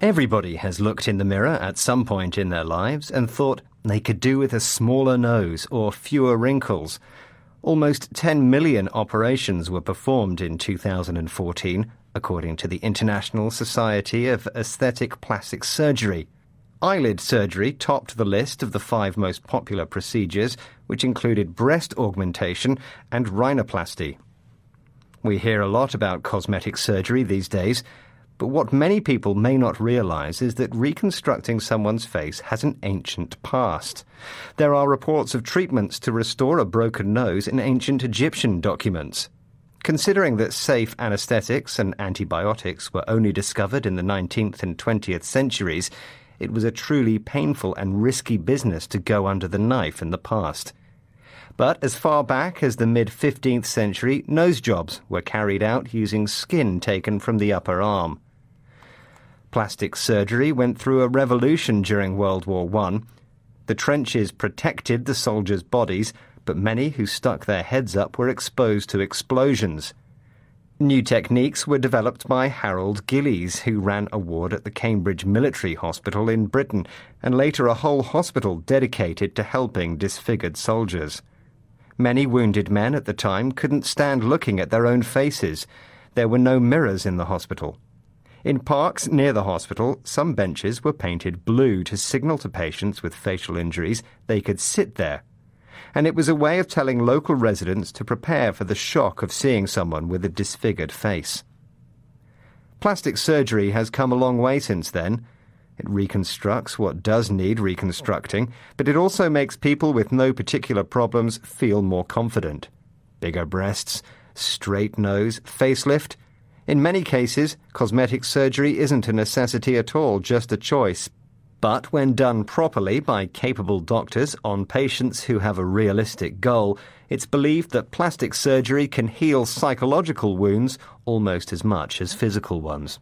Everybody has looked in the mirror at some point in their lives and thought they could do with a smaller nose or fewer wrinkles. Almost 10 million operations were performed in 2014, according to the International Society of Aesthetic Plastic Surgery. Eyelid surgery topped the list of the five most popular procedures, which included breast augmentation and rhinoplasty. We hear a lot about cosmetic surgery these days, but what many people may not realize is that reconstructing someone's face has an ancient past. There are reports of treatments to restore a broken nose in ancient Egyptian documents. Considering that safe anesthetics and antibiotics were only discovered in the 19th and 20th centuries, it was a truly painful and risky business to go under the knife in the past. But as far back as the mid 15th century, nose jobs were carried out using skin taken from the upper arm. Plastic surgery went through a revolution during World War I. The trenches protected the soldiers' bodies, but many who stuck their heads up were exposed to explosions. New techniques were developed by Harold Gillies, who ran a ward at the Cambridge Military Hospital in Britain, and later a whole hospital dedicated to helping disfigured soldiers. Many wounded men at the time couldn't stand looking at their own faces. There were no mirrors in the hospital. In parks near the hospital, some benches were painted blue to signal to patients with facial injuries they could sit there. And it was a way of telling local residents to prepare for the shock of seeing someone with a disfigured face. Plastic surgery has come a long way since then. It reconstructs what does need reconstructing, but it also makes people with no particular problems feel more confident. Bigger breasts, straight nose, facelift, in many cases, cosmetic surgery isn't a necessity at all, just a choice. But when done properly by capable doctors on patients who have a realistic goal, it's believed that plastic surgery can heal psychological wounds almost as much as physical ones.